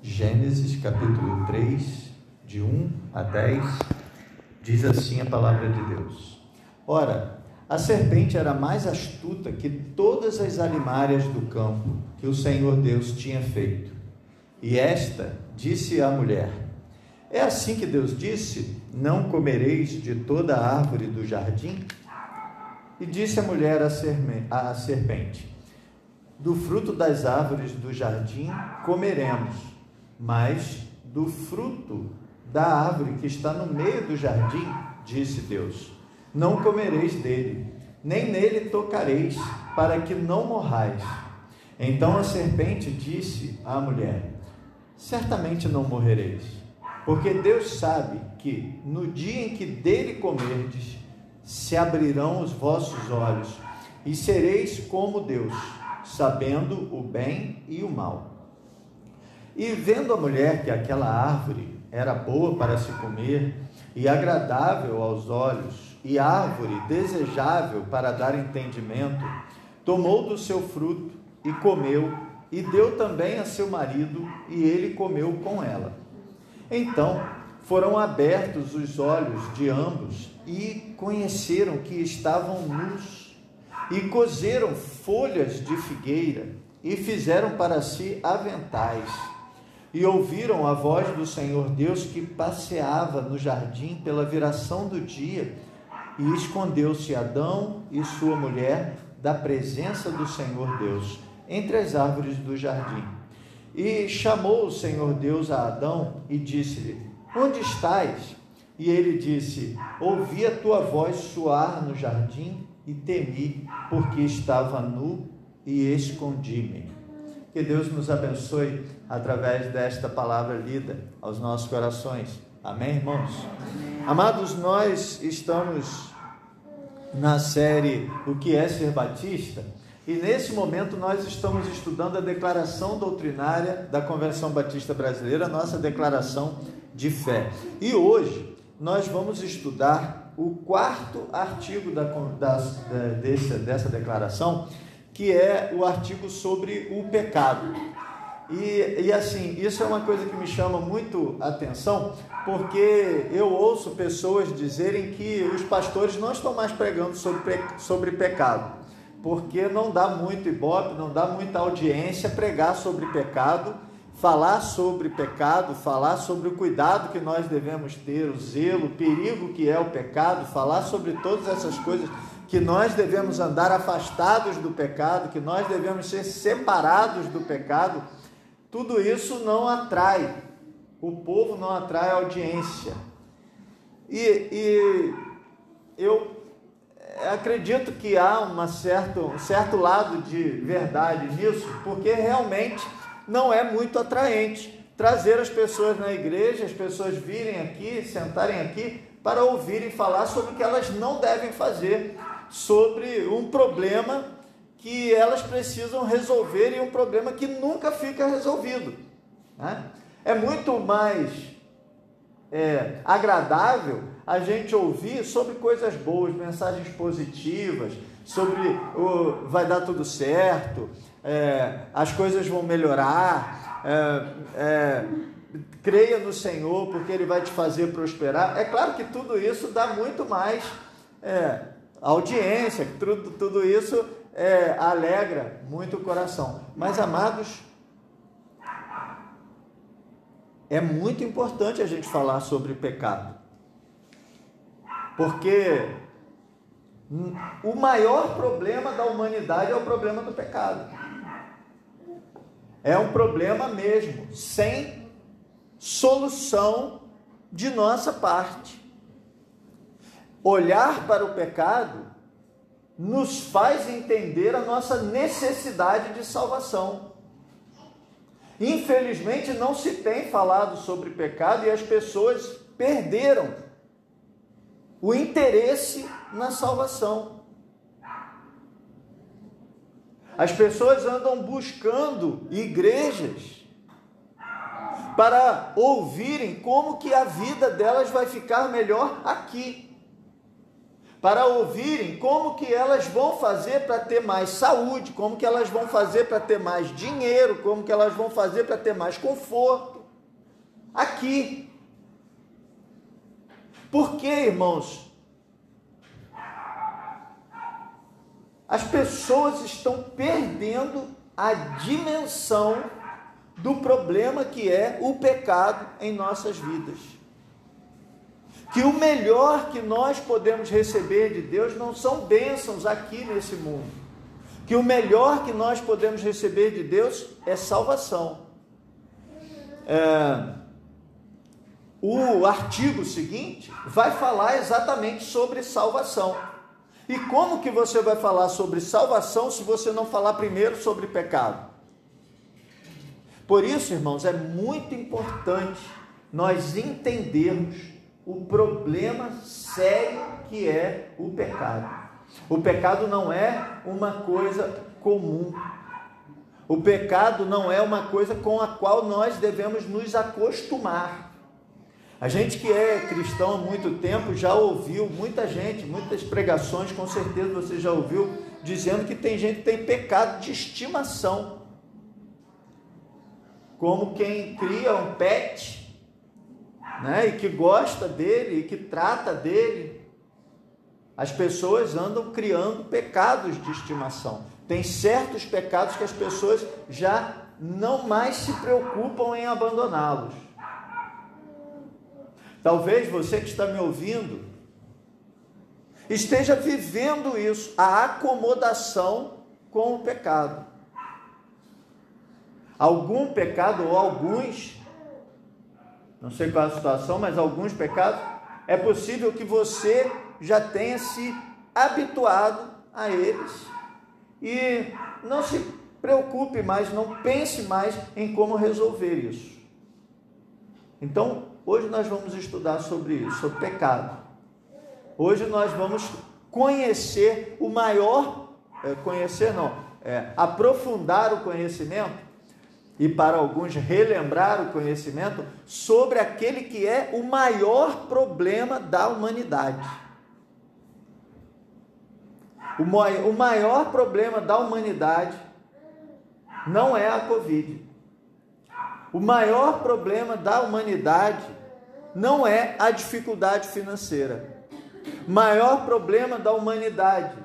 Gênesis capítulo 3, de 1 a 10, diz assim a palavra de Deus: Ora, a serpente era mais astuta que todas as alimárias do campo que o Senhor Deus tinha feito. E esta disse à mulher: É assim que Deus disse: Não comereis de toda a árvore do jardim? E disse a mulher à serpente: Do fruto das árvores do jardim comeremos, mas do fruto da árvore que está no meio do jardim, disse Deus: Não comereis dele, nem nele tocareis, para que não morrais. Então a serpente disse à mulher: Certamente não morrereis, porque Deus sabe que no dia em que dele comerdes, se abrirão os vossos olhos e sereis como Deus, sabendo o bem e o mal. E vendo a mulher que aquela árvore era boa para se comer e agradável aos olhos, e árvore desejável para dar entendimento, tomou do seu fruto e comeu, e deu também a seu marido, e ele comeu com ela. Então foram abertos os olhos de ambos e conheceram que estavam nus e cozeram folhas de figueira e fizeram para si aventais. E ouviram a voz do Senhor Deus que passeava no jardim pela viração do dia, e escondeu-se Adão e sua mulher da presença do Senhor Deus entre as árvores do jardim. E chamou o Senhor Deus a Adão e disse-lhe: Onde estás? E ele disse: Ouvi a tua voz soar no jardim e temi, porque estava nu e escondi-me. Que Deus nos abençoe através desta palavra lida aos nossos corações. Amém, irmãos? Amados, nós estamos na série O que é ser batista e nesse momento nós estamos estudando a declaração doutrinária da Convenção Batista Brasileira, nossa declaração de fé. E hoje nós vamos estudar o quarto artigo da, da, dessa, dessa declaração, que é o artigo sobre o pecado. E, e assim, isso é uma coisa que me chama muito atenção, porque eu ouço pessoas dizerem que os pastores não estão mais pregando sobre, sobre pecado, porque não dá muito ibope, não dá muita audiência pregar sobre pecado falar sobre pecado, falar sobre o cuidado que nós devemos ter, o zelo, o perigo que é o pecado, falar sobre todas essas coisas que nós devemos andar afastados do pecado, que nós devemos ser separados do pecado, tudo isso não atrai, o povo não atrai audiência. E, e eu acredito que há uma certo, um certo lado de verdade nisso, porque realmente não é muito atraente trazer as pessoas na igreja, as pessoas virem aqui, sentarem aqui para ouvirem falar sobre o que elas não devem fazer, sobre um problema que elas precisam resolver e um problema que nunca fica resolvido. Né? É muito mais é, agradável a gente ouvir sobre coisas boas, mensagens positivas, sobre o vai dar tudo certo, é, as coisas vão melhorar, é, é, creia no Senhor, porque Ele vai te fazer prosperar. É claro que tudo isso dá muito mais audiência, tudo, tudo isso é, alegra muito o coração. Mas, amados, é muito importante a gente falar sobre pecado, porque o maior problema da humanidade é o problema do pecado. É um problema mesmo, sem solução de nossa parte. Olhar para o pecado nos faz entender a nossa necessidade de salvação. Infelizmente, não se tem falado sobre pecado e as pessoas perderam o interesse na salvação. As pessoas andam buscando igrejas para ouvirem como que a vida delas vai ficar melhor aqui. Para ouvirem como que elas vão fazer para ter mais saúde, como que elas vão fazer para ter mais dinheiro, como que elas vão fazer para ter mais conforto. Aqui. Por que, irmãos? As pessoas estão perdendo a dimensão do problema que é o pecado em nossas vidas. Que o melhor que nós podemos receber de Deus não são bênçãos aqui nesse mundo. Que o melhor que nós podemos receber de Deus é salvação. É, o artigo seguinte vai falar exatamente sobre salvação. E como que você vai falar sobre salvação se você não falar primeiro sobre pecado? Por isso, irmãos, é muito importante nós entendermos o problema sério que é o pecado. O pecado não é uma coisa comum. O pecado não é uma coisa com a qual nós devemos nos acostumar. A gente que é cristão há muito tempo já ouviu muita gente, muitas pregações, com certeza você já ouviu, dizendo que tem gente que tem pecado de estimação como quem cria um pet, né, e que gosta dele e que trata dele. As pessoas andam criando pecados de estimação. Tem certos pecados que as pessoas já não mais se preocupam em abandoná-los. Talvez você que está me ouvindo esteja vivendo isso, a acomodação com o pecado algum pecado ou alguns, não sei qual é a situação, mas alguns pecados, é possível que você já tenha se habituado a eles e não se preocupe mais, não pense mais em como resolver isso. Então, hoje nós vamos estudar sobre isso, sobre pecado. Hoje nós vamos conhecer o maior, é, conhecer não, é, aprofundar o conhecimento e para alguns relembrar o conhecimento sobre aquele que é o maior problema da humanidade. O maior problema da humanidade não é a Covid. O maior problema da humanidade não é a dificuldade financeira. O maior problema da humanidade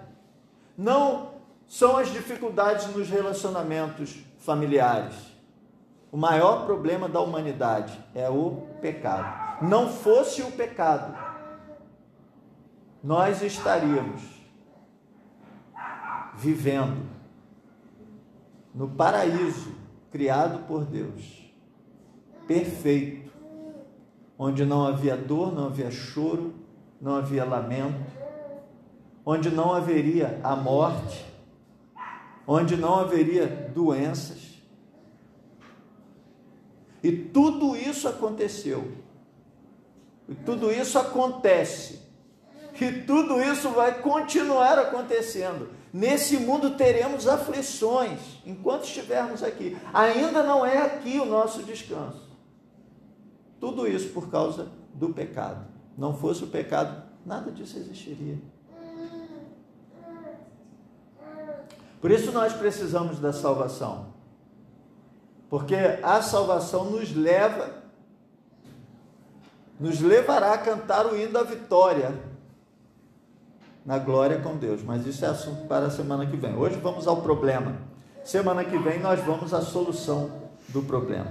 não são as dificuldades nos relacionamentos familiares. O maior problema da humanidade é o pecado. Não fosse o pecado, nós estaríamos vivendo no paraíso criado por Deus, perfeito, onde não havia dor, não havia choro, não havia lamento, onde não haveria a morte, onde não haveria doenças, e tudo isso aconteceu. E tudo isso acontece. E tudo isso vai continuar acontecendo. Nesse mundo teremos aflições enquanto estivermos aqui. Ainda não é aqui o nosso descanso. Tudo isso por causa do pecado. Não fosse o pecado, nada disso existiria. Por isso nós precisamos da salvação. Porque a salvação nos leva, nos levará a cantar o hino da vitória na glória com Deus. Mas isso é assunto para a semana que vem. Hoje vamos ao problema. Semana que vem nós vamos à solução do problema.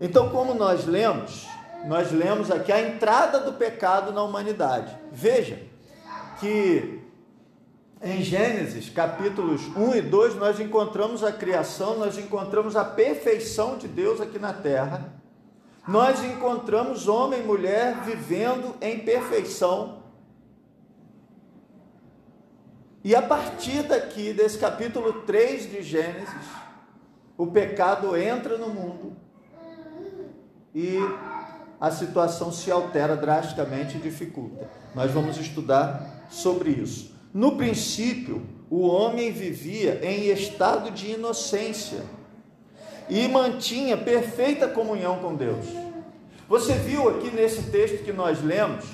Então, como nós lemos, nós lemos aqui a entrada do pecado na humanidade. Veja que em Gênesis, capítulos 1 e 2, nós encontramos a criação, nós encontramos a perfeição de Deus aqui na terra. Nós encontramos homem e mulher vivendo em perfeição. E a partir daqui, desse capítulo 3 de Gênesis, o pecado entra no mundo e a situação se altera drasticamente e dificulta. Nós vamos estudar sobre isso. No princípio, o homem vivia em estado de inocência e mantinha perfeita comunhão com Deus. Você viu aqui nesse texto que nós lemos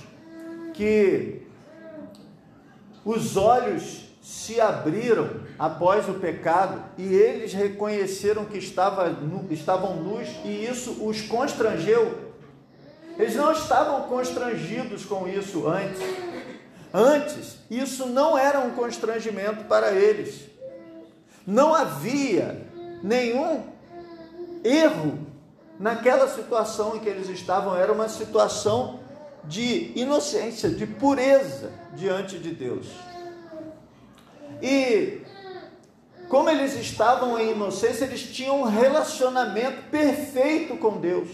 que os olhos se abriram após o pecado e eles reconheceram que estava, estavam nus e isso os constrangeu. Eles não estavam constrangidos com isso antes. Antes, isso não era um constrangimento para eles. Não havia nenhum erro naquela situação em que eles estavam, era uma situação de inocência, de pureza diante de Deus. E como eles estavam em inocência, eles tinham um relacionamento perfeito com Deus.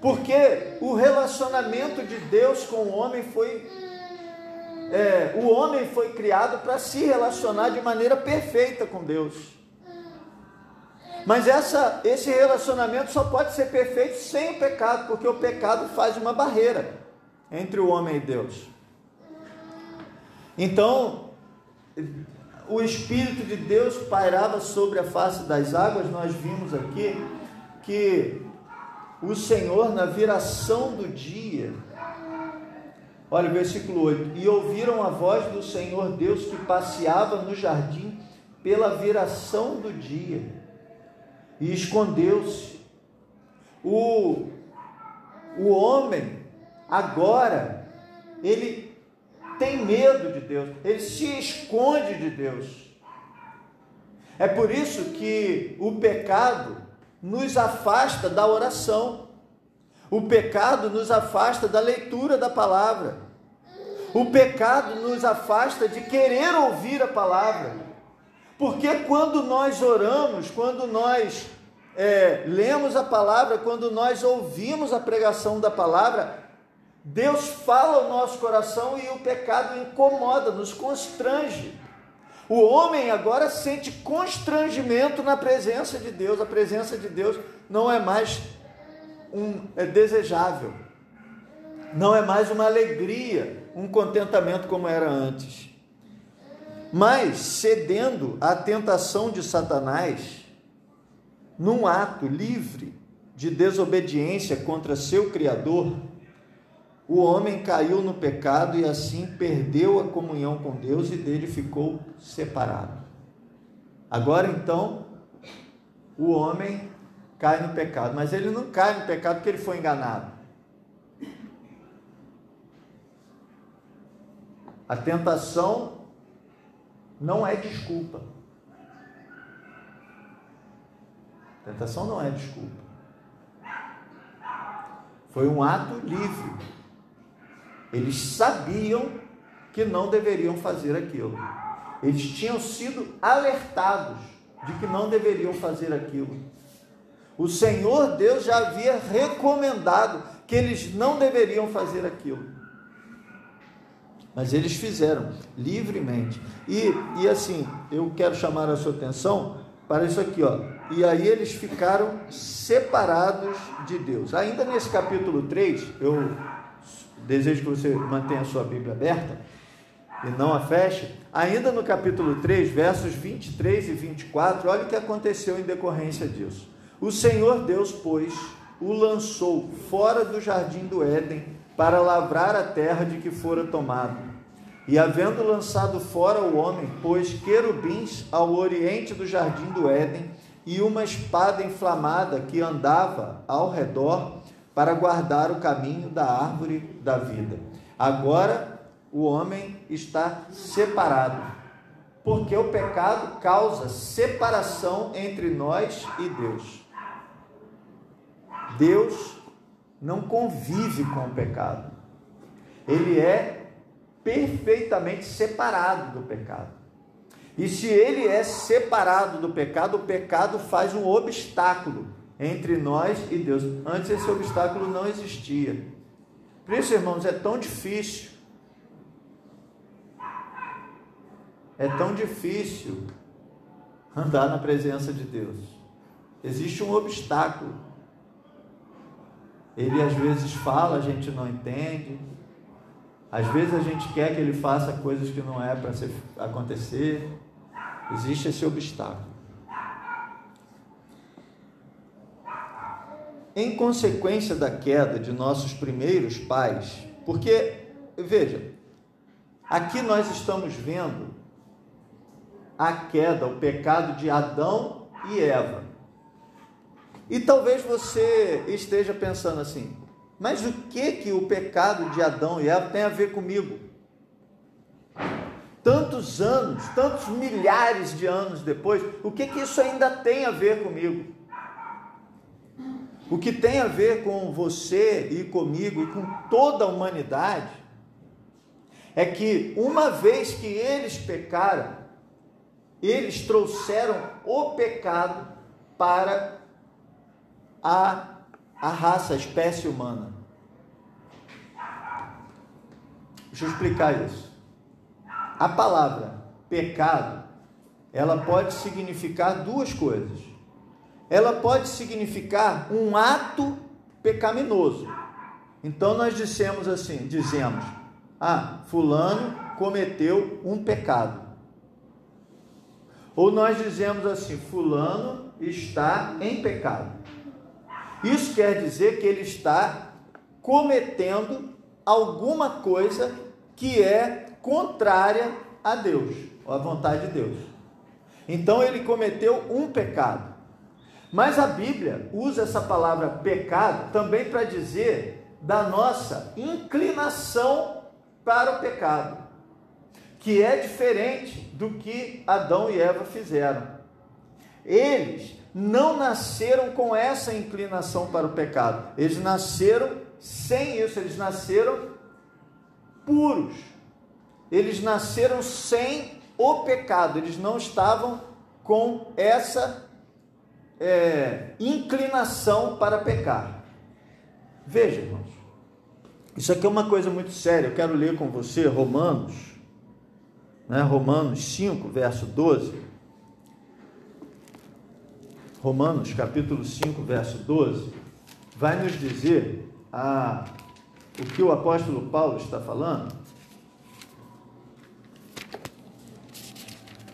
Porque o relacionamento de Deus com o homem foi. É, o homem foi criado para se relacionar de maneira perfeita com Deus. Mas essa, esse relacionamento só pode ser perfeito sem o pecado, porque o pecado faz uma barreira entre o homem e Deus. Então, o Espírito de Deus pairava sobre a face das águas, nós vimos aqui que o Senhor, na viração do dia, olha o versículo 8: E ouviram a voz do Senhor Deus que passeava no jardim pela viração do dia, e escondeu-se. O, o homem, agora, ele tem medo de Deus, ele se esconde de Deus. É por isso que o pecado nos afasta da oração, o pecado nos afasta da leitura da palavra, o pecado nos afasta de querer ouvir a palavra, porque quando nós oramos, quando nós é, lemos a palavra, quando nós ouvimos a pregação da palavra, Deus fala ao nosso coração e o pecado incomoda, nos constrange. O homem agora sente constrangimento na presença de Deus. A presença de Deus não é mais um é desejável. Não é mais uma alegria, um contentamento como era antes. Mas cedendo à tentação de Satanás, num ato livre de desobediência contra seu criador, o homem caiu no pecado e assim perdeu a comunhão com Deus e dele ficou separado. Agora então, o homem cai no pecado, mas ele não cai no pecado porque ele foi enganado. A tentação não é desculpa. A tentação não é desculpa. Foi um ato livre eles sabiam que não deveriam fazer aquilo. Eles tinham sido alertados de que não deveriam fazer aquilo. O Senhor Deus já havia recomendado que eles não deveriam fazer aquilo. Mas eles fizeram livremente. E, e assim, eu quero chamar a sua atenção para isso aqui, ó. E aí eles ficaram separados de Deus. Ainda nesse capítulo 3, eu desejo que você mantenha a sua Bíblia aberta e não a feche. Ainda no capítulo 3, versos 23 e 24, olha o que aconteceu em decorrência disso. O Senhor Deus, pois, o lançou fora do jardim do Éden para lavrar a terra de que fora tomado. E havendo lançado fora o homem, pôs querubins ao oriente do jardim do Éden e uma espada inflamada que andava ao redor para guardar o caminho da árvore da vida. Agora o homem está separado, porque o pecado causa separação entre nós e Deus. Deus não convive com o pecado. Ele é perfeitamente separado do pecado. E se ele é separado do pecado, o pecado faz um obstáculo entre nós e Deus. Antes esse obstáculo não existia. Por isso, irmãos, é tão difícil. É tão difícil andar na presença de Deus. Existe um obstáculo. Ele às vezes fala, a gente não entende. Às vezes a gente quer que ele faça coisas que não é para acontecer. Existe esse obstáculo. em consequência da queda de nossos primeiros pais, porque, veja, Aqui nós estamos vendo a queda, o pecado de Adão e Eva. E talvez você esteja pensando assim: mas o que que o pecado de Adão e Eva tem a ver comigo? Tantos anos, tantos milhares de anos depois, o que que isso ainda tem a ver comigo? O que tem a ver com você e comigo e com toda a humanidade é que uma vez que eles pecaram, eles trouxeram o pecado para a, a raça, a espécie humana. Deixa eu explicar isso. A palavra pecado, ela pode significar duas coisas. Ela pode significar um ato pecaminoso. Então nós dissemos assim, dizemos: "Ah, fulano cometeu um pecado". Ou nós dizemos assim: fulano está em pecado. Isso quer dizer que ele está cometendo alguma coisa que é contrária a Deus, ou à vontade de Deus. Então ele cometeu um pecado. Mas a Bíblia usa essa palavra pecado também para dizer da nossa inclinação para o pecado, que é diferente do que Adão e Eva fizeram. Eles não nasceram com essa inclinação para o pecado. Eles nasceram sem isso, eles nasceram puros. Eles nasceram sem o pecado, eles não estavam com essa é, inclinação para pecar. Veja, irmãos, isso aqui é uma coisa muito séria. Eu quero ler com você Romanos, né, Romanos 5, verso 12. Romanos capítulo 5, verso 12, vai nos dizer a, o que o apóstolo Paulo está falando.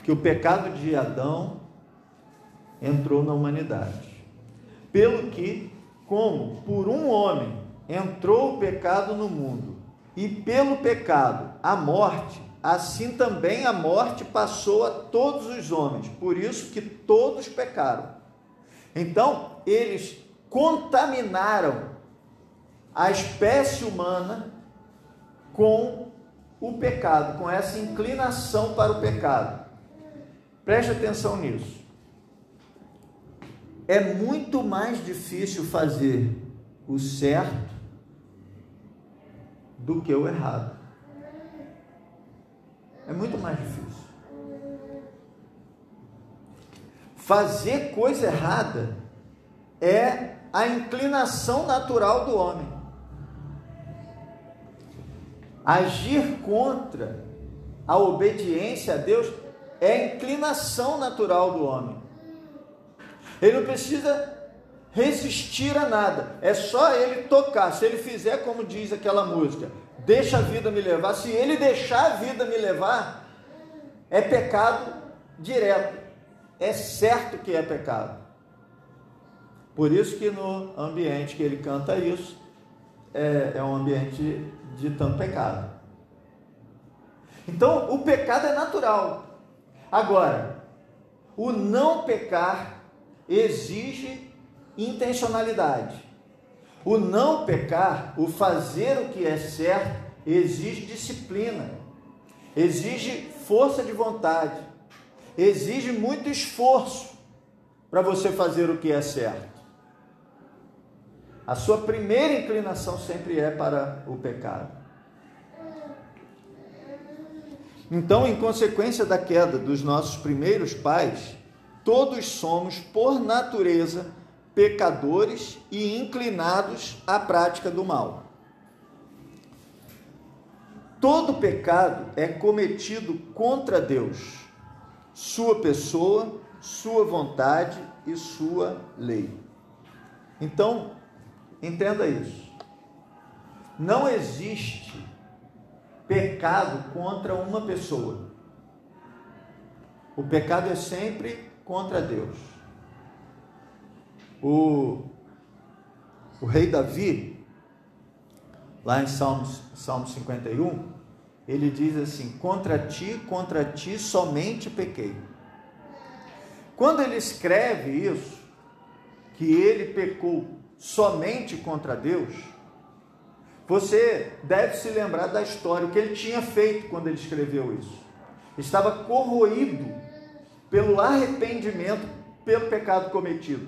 Que o pecado de Adão entrou na humanidade. Pelo que, como por um homem entrou o pecado no mundo, e pelo pecado a morte, assim também a morte passou a todos os homens, por isso que todos pecaram. Então, eles contaminaram a espécie humana com o pecado, com essa inclinação para o pecado. Preste atenção nisso. É muito mais difícil fazer o certo do que o errado. É muito mais difícil. Fazer coisa errada é a inclinação natural do homem. Agir contra a obediência a Deus é a inclinação natural do homem. Ele não precisa resistir a nada, é só ele tocar. Se ele fizer como diz aquela música, deixa a vida me levar. Se ele deixar a vida me levar, é pecado direto é certo que é pecado. Por isso que no ambiente que ele canta isso, é, é um ambiente de tanto pecado. Então, o pecado é natural. Agora, o não pecar exige intencionalidade. O não pecar, o fazer o que é certo, exige disciplina, exige força de vontade exige muito esforço para você fazer o que é certo. A sua primeira inclinação sempre é para o pecado. Então, em consequência da queda dos nossos primeiros pais, todos somos, por natureza, pecadores e inclinados à prática do mal. Todo pecado é cometido contra Deus sua pessoa, sua vontade e sua lei. Então, entenda isso. Não existe pecado contra uma pessoa. O pecado é sempre contra Deus. O, o rei Davi, lá em Salmos, Salmo 51, ele diz assim: Contra ti, contra ti somente pequei. Quando ele escreve isso, que ele pecou somente contra Deus, você deve se lembrar da história, o que ele tinha feito quando ele escreveu isso. Estava corroído pelo arrependimento pelo pecado cometido.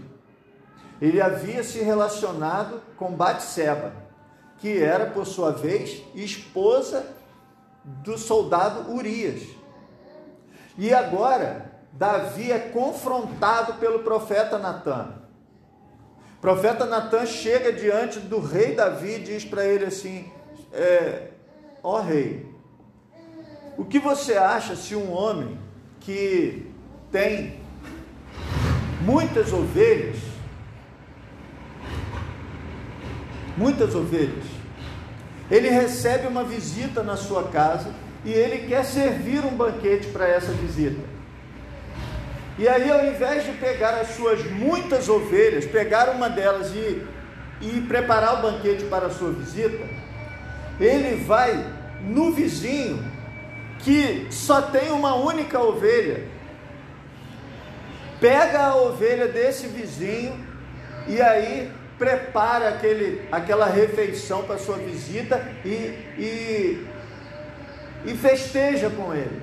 Ele havia se relacionado com Batseba, que era, por sua vez, esposa do soldado Urias. E agora, Davi é confrontado pelo profeta Natan. Profeta Natan chega diante do rei Davi e diz para ele assim: é, Ó rei, o que você acha se um homem que tem muitas ovelhas, muitas ovelhas, ele recebe uma visita na sua casa e ele quer servir um banquete para essa visita. E aí, ao invés de pegar as suas muitas ovelhas, pegar uma delas e, e preparar o banquete para a sua visita, ele vai no vizinho que só tem uma única ovelha, pega a ovelha desse vizinho e aí prepara aquele, aquela refeição para sua visita e, e, e festeja com ele.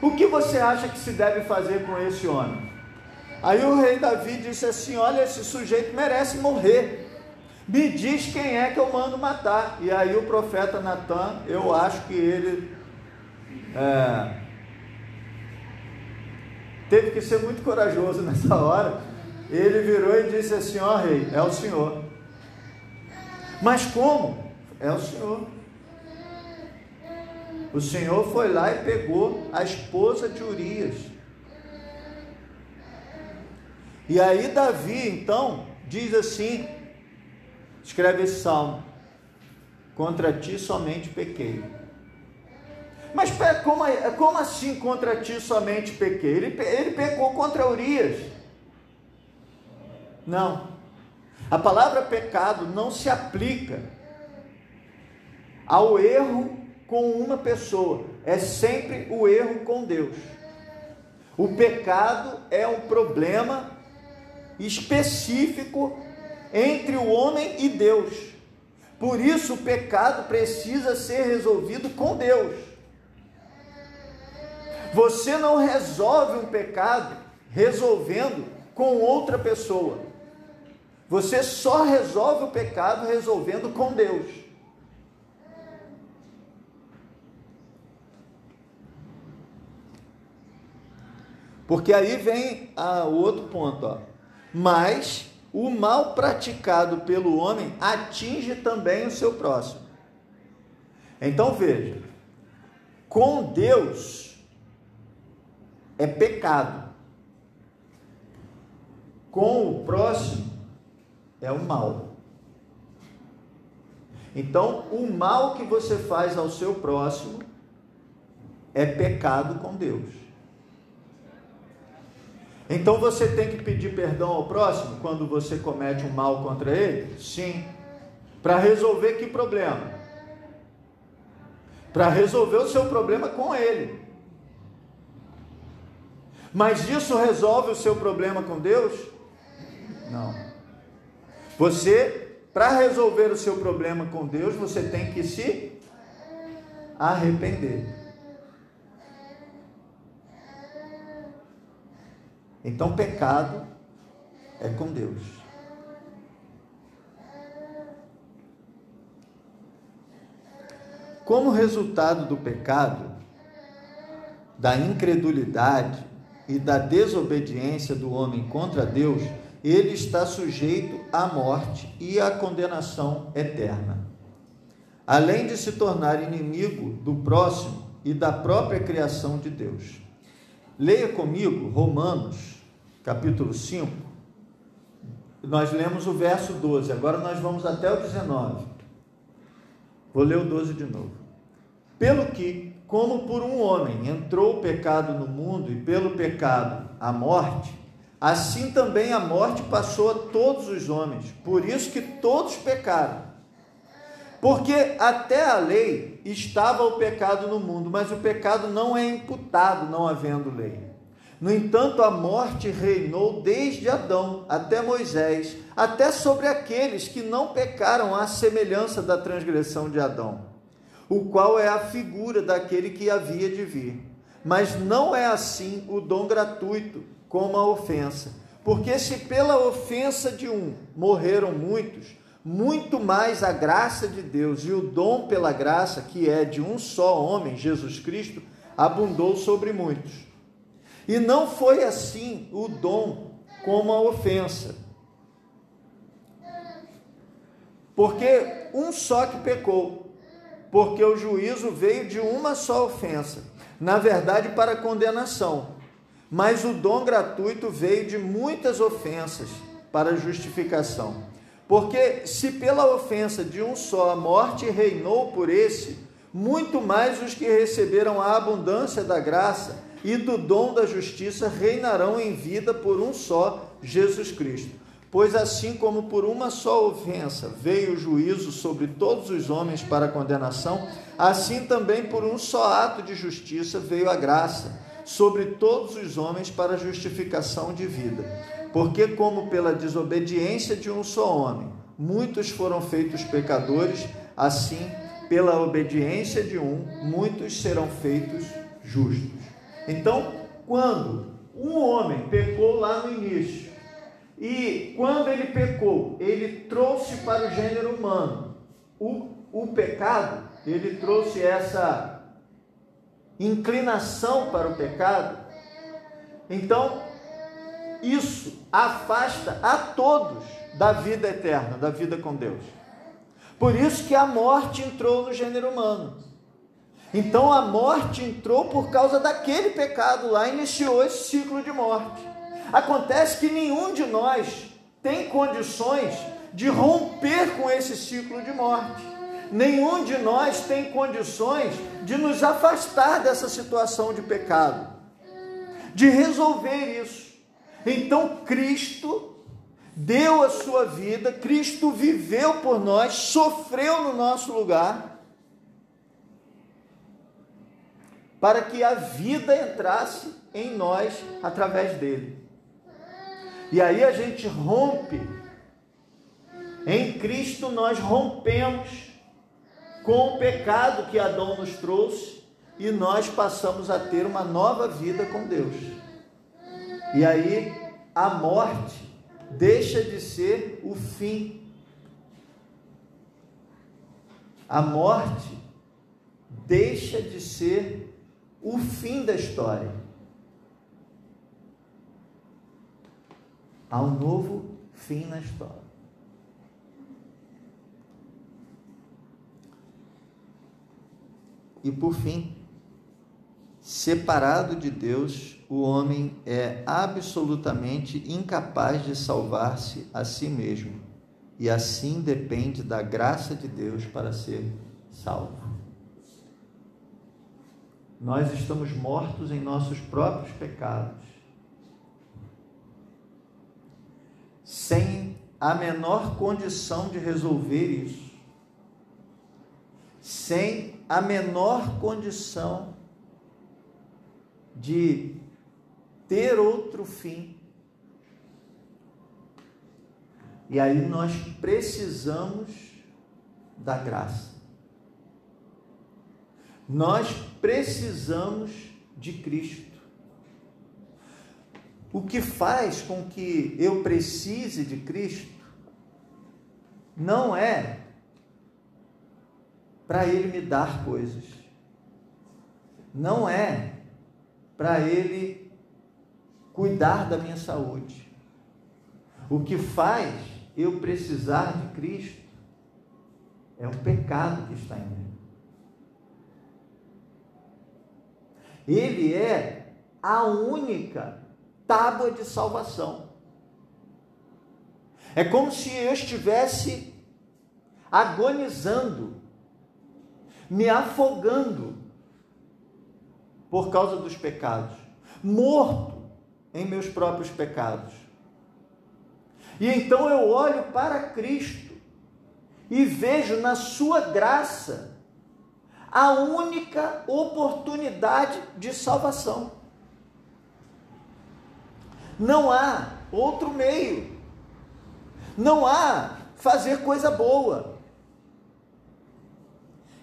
O que você acha que se deve fazer com esse homem? Aí o rei Davi disse assim: Olha, esse sujeito merece morrer. Me diz quem é que eu mando matar. E aí o profeta Natan, eu acho que ele é, teve que ser muito corajoso nessa hora ele virou e disse assim: Ó rei, é o senhor. Mas como? É o senhor. O senhor foi lá e pegou a esposa de Urias. E aí Davi, então, diz assim: escreve esse salmo: Contra ti somente pequei. Mas como, como assim contra ti somente pequei? Ele, ele pecou contra Urias. Não. A palavra pecado não se aplica ao erro com uma pessoa, é sempre o erro com Deus. O pecado é um problema específico entre o homem e Deus. Por isso o pecado precisa ser resolvido com Deus. Você não resolve um pecado resolvendo com outra pessoa. Você só resolve o pecado resolvendo com Deus. Porque aí vem o outro ponto, ó. Mas o mal praticado pelo homem atinge também o seu próximo. Então veja, com Deus é pecado. Com o próximo é o mal. Então, o mal que você faz ao seu próximo é pecado com Deus. Então você tem que pedir perdão ao próximo quando você comete um mal contra ele? Sim. Para resolver que problema? Para resolver o seu problema com ele. Mas isso resolve o seu problema com Deus? Não. Você, para resolver o seu problema com Deus, você tem que se arrepender. Então, pecado é com Deus. Como resultado do pecado, da incredulidade e da desobediência do homem contra Deus, ele está sujeito à morte e à condenação eterna. Além de se tornar inimigo do próximo e da própria criação de Deus. Leia comigo Romanos, capítulo 5. Nós lemos o verso 12, agora nós vamos até o 19. Vou ler o 12 de novo. Pelo que, como por um homem entrou o pecado no mundo e pelo pecado a morte, Assim também a morte passou a todos os homens, por isso que todos pecaram. Porque até a lei estava o pecado no mundo, mas o pecado não é imputado não havendo lei. No entanto, a morte reinou desde Adão até Moisés, até sobre aqueles que não pecaram à semelhança da transgressão de Adão, o qual é a figura daquele que havia de vir. Mas não é assim o dom gratuito como a ofensa. Porque se pela ofensa de um morreram muitos, muito mais a graça de Deus e o dom pela graça, que é de um só homem, Jesus Cristo, abundou sobre muitos. E não foi assim o dom como a ofensa. Porque um só que pecou, porque o juízo veio de uma só ofensa, na verdade para condenação. Mas o dom gratuito veio de muitas ofensas para justificação. Porque se pela ofensa de um só a morte reinou por esse, muito mais os que receberam a abundância da graça e do dom da justiça reinarão em vida por um só, Jesus Cristo. Pois assim como por uma só ofensa veio o juízo sobre todos os homens para condenação, assim também por um só ato de justiça veio a graça sobre todos os homens para justificação de vida. Porque, como pela desobediência de um só homem, muitos foram feitos pecadores, assim, pela obediência de um, muitos serão feitos justos. Então, quando um homem pecou lá no início, e quando ele pecou, ele trouxe para o gênero humano o, o pecado, ele trouxe essa inclinação para o pecado. Então, isso afasta a todos da vida eterna, da vida com Deus. Por isso que a morte entrou no gênero humano. Então a morte entrou por causa daquele pecado lá, iniciou esse ciclo de morte. Acontece que nenhum de nós tem condições de romper com esse ciclo de morte. Nenhum de nós tem condições de nos afastar dessa situação de pecado, de resolver isso. Então Cristo deu a sua vida, Cristo viveu por nós, sofreu no nosso lugar, para que a vida entrasse em nós através dele. E aí a gente rompe, em Cristo nós rompemos com o pecado que Adão nos trouxe e nós passamos a ter uma nova vida com Deus. E aí a morte deixa de ser o fim. A morte deixa de ser o fim da história. Há um novo fim na história. E por fim, separado de Deus, o homem é absolutamente incapaz de salvar-se a si mesmo e assim depende da graça de Deus para ser salvo. Nós estamos mortos em nossos próprios pecados, sem a menor condição de resolver isso, sem a menor condição de ter outro fim. E aí nós precisamos da graça. Nós precisamos de Cristo. O que faz com que eu precise de Cristo não é para Ele me dar coisas, não é para Ele cuidar da minha saúde. O que faz eu precisar de Cristo é o pecado que está em mim. Ele é a única tábua de salvação. É como se eu estivesse agonizando, me afogando por causa dos pecados, morto em meus próprios pecados. E então eu olho para Cristo e vejo na Sua graça a única oportunidade de salvação. Não há outro meio. Não há fazer coisa boa.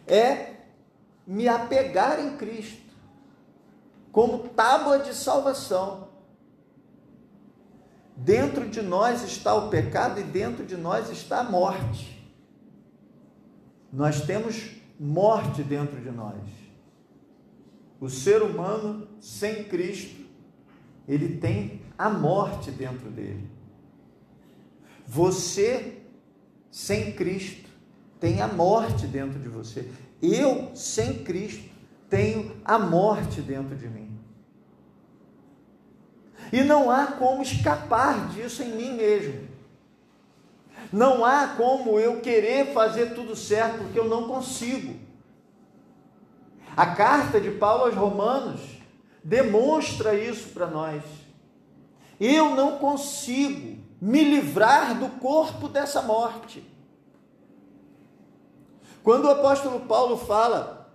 É me apegar em Cristo como tábua de salvação. Dentro de nós está o pecado e dentro de nós está a morte. Nós temos morte dentro de nós. O ser humano sem Cristo, ele tem a morte dentro dele. Você sem Cristo tem a morte dentro de você. Eu sem Cristo tenho a morte dentro de mim. E não há como escapar disso em mim mesmo. Não há como eu querer fazer tudo certo, porque eu não consigo. A carta de Paulo aos Romanos demonstra isso para nós. Eu não consigo me livrar do corpo dessa morte. Quando o apóstolo Paulo fala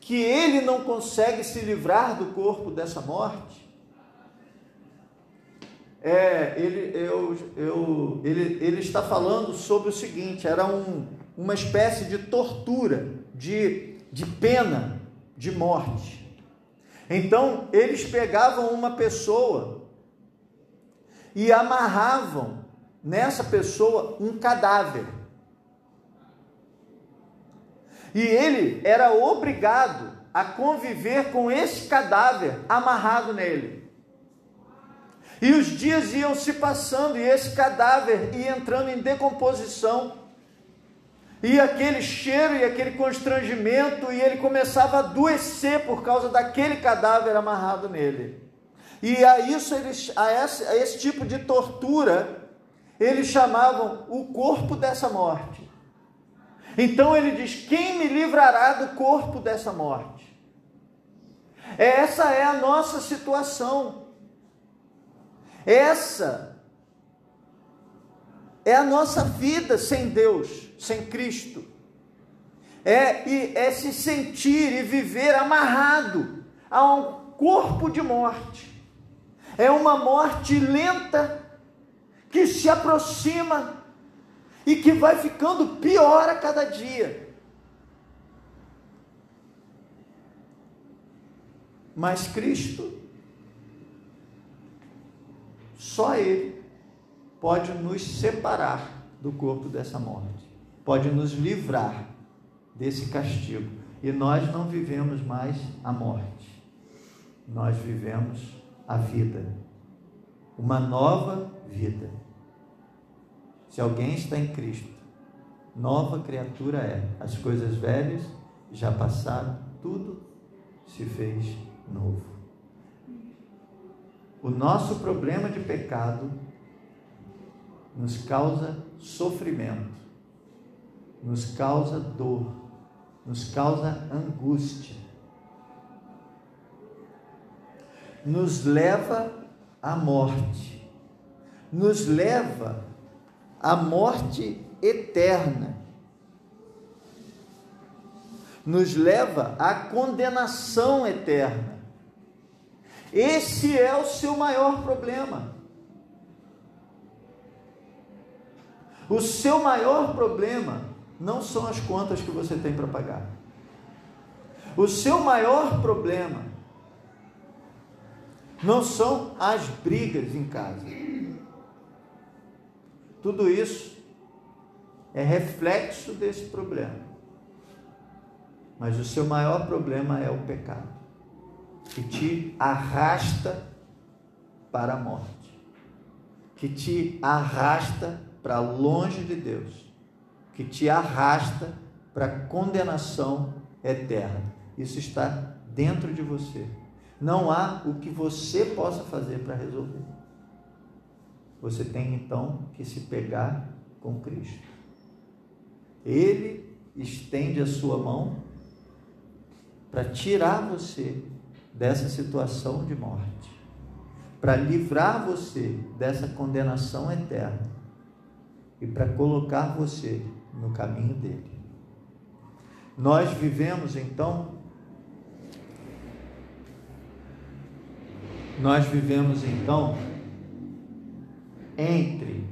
que ele não consegue se livrar do corpo dessa morte, é, ele, eu, eu, ele, ele está falando sobre o seguinte: era um, uma espécie de tortura, de, de pena de morte. Então, eles pegavam uma pessoa e amarravam nessa pessoa um cadáver. E ele era obrigado a conviver com esse cadáver amarrado nele. E os dias iam se passando e esse cadáver ia entrando em decomposição. E aquele cheiro e aquele constrangimento, e ele começava a adoecer por causa daquele cadáver amarrado nele. E a isso eles, a esse, a esse tipo de tortura, eles chamavam o corpo dessa morte. Então ele diz: Quem me livrará do corpo dessa morte? Essa é a nossa situação. Essa é a nossa vida sem Deus, sem Cristo. É, é se sentir e viver amarrado a um corpo de morte. É uma morte lenta que se aproxima e que vai ficando pior a cada dia. Mas Cristo, só Ele pode nos separar do corpo dessa morte, pode nos livrar desse castigo. E nós não vivemos mais a morte, nós vivemos a vida, uma nova vida. Se alguém está em Cristo, nova criatura é. As coisas velhas já passaram, tudo se fez novo. O nosso problema de pecado nos causa sofrimento, nos causa dor, nos causa angústia, nos leva à morte, nos leva a morte eterna. Nos leva à condenação eterna. Esse é o seu maior problema. O seu maior problema não são as contas que você tem para pagar. O seu maior problema não são as brigas em casa. Tudo isso é reflexo desse problema. Mas o seu maior problema é o pecado, que te arrasta para a morte, que te arrasta para longe de Deus, que te arrasta para a condenação eterna. Isso está dentro de você. Não há o que você possa fazer para resolver. Você tem então que se pegar com Cristo. Ele estende a sua mão para tirar você dessa situação de morte, para livrar você dessa condenação eterna e para colocar você no caminho dele. Nós vivemos então nós vivemos então entre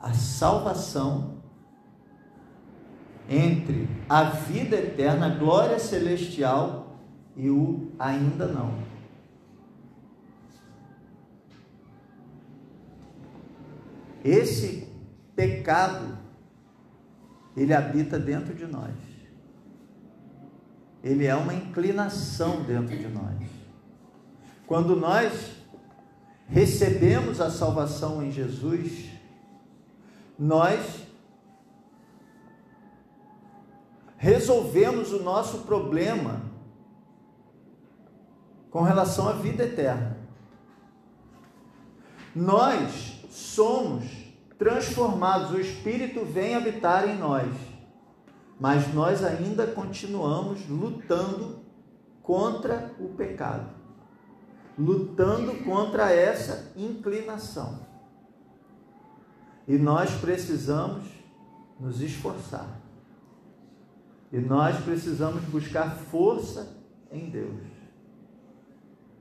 a salvação, entre a vida eterna, a glória celestial e o ainda não. Esse pecado, ele habita dentro de nós. Ele é uma inclinação dentro de nós. Quando nós recebemos a salvação em Jesus, nós resolvemos o nosso problema com relação à vida eterna. Nós somos transformados, o Espírito vem habitar em nós, mas nós ainda continuamos lutando contra o pecado, lutando contra essa inclinação. E nós precisamos nos esforçar. E nós precisamos buscar força em Deus.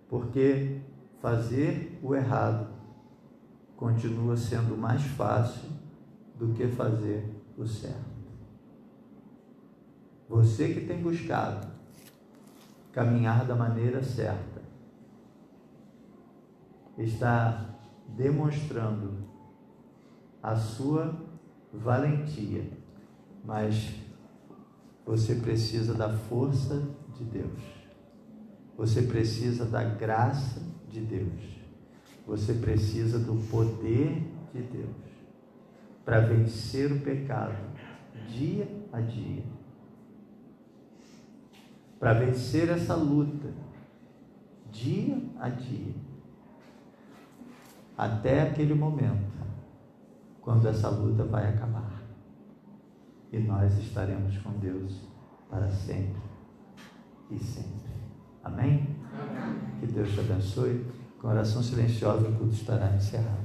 Porque fazer o errado continua sendo mais fácil do que fazer o certo. Você que tem buscado caminhar da maneira certa, está demonstrando a sua valentia, mas você precisa da força de Deus. Você precisa da graça de Deus. Você precisa do poder de Deus para vencer o pecado dia a dia. Para vencer essa luta dia a dia. Até aquele momento quando essa luta vai acabar. E nós estaremos com Deus para sempre e sempre. Amém? Amém. Que Deus te abençoe. Com oração silenciosa, o culto estará encerrado.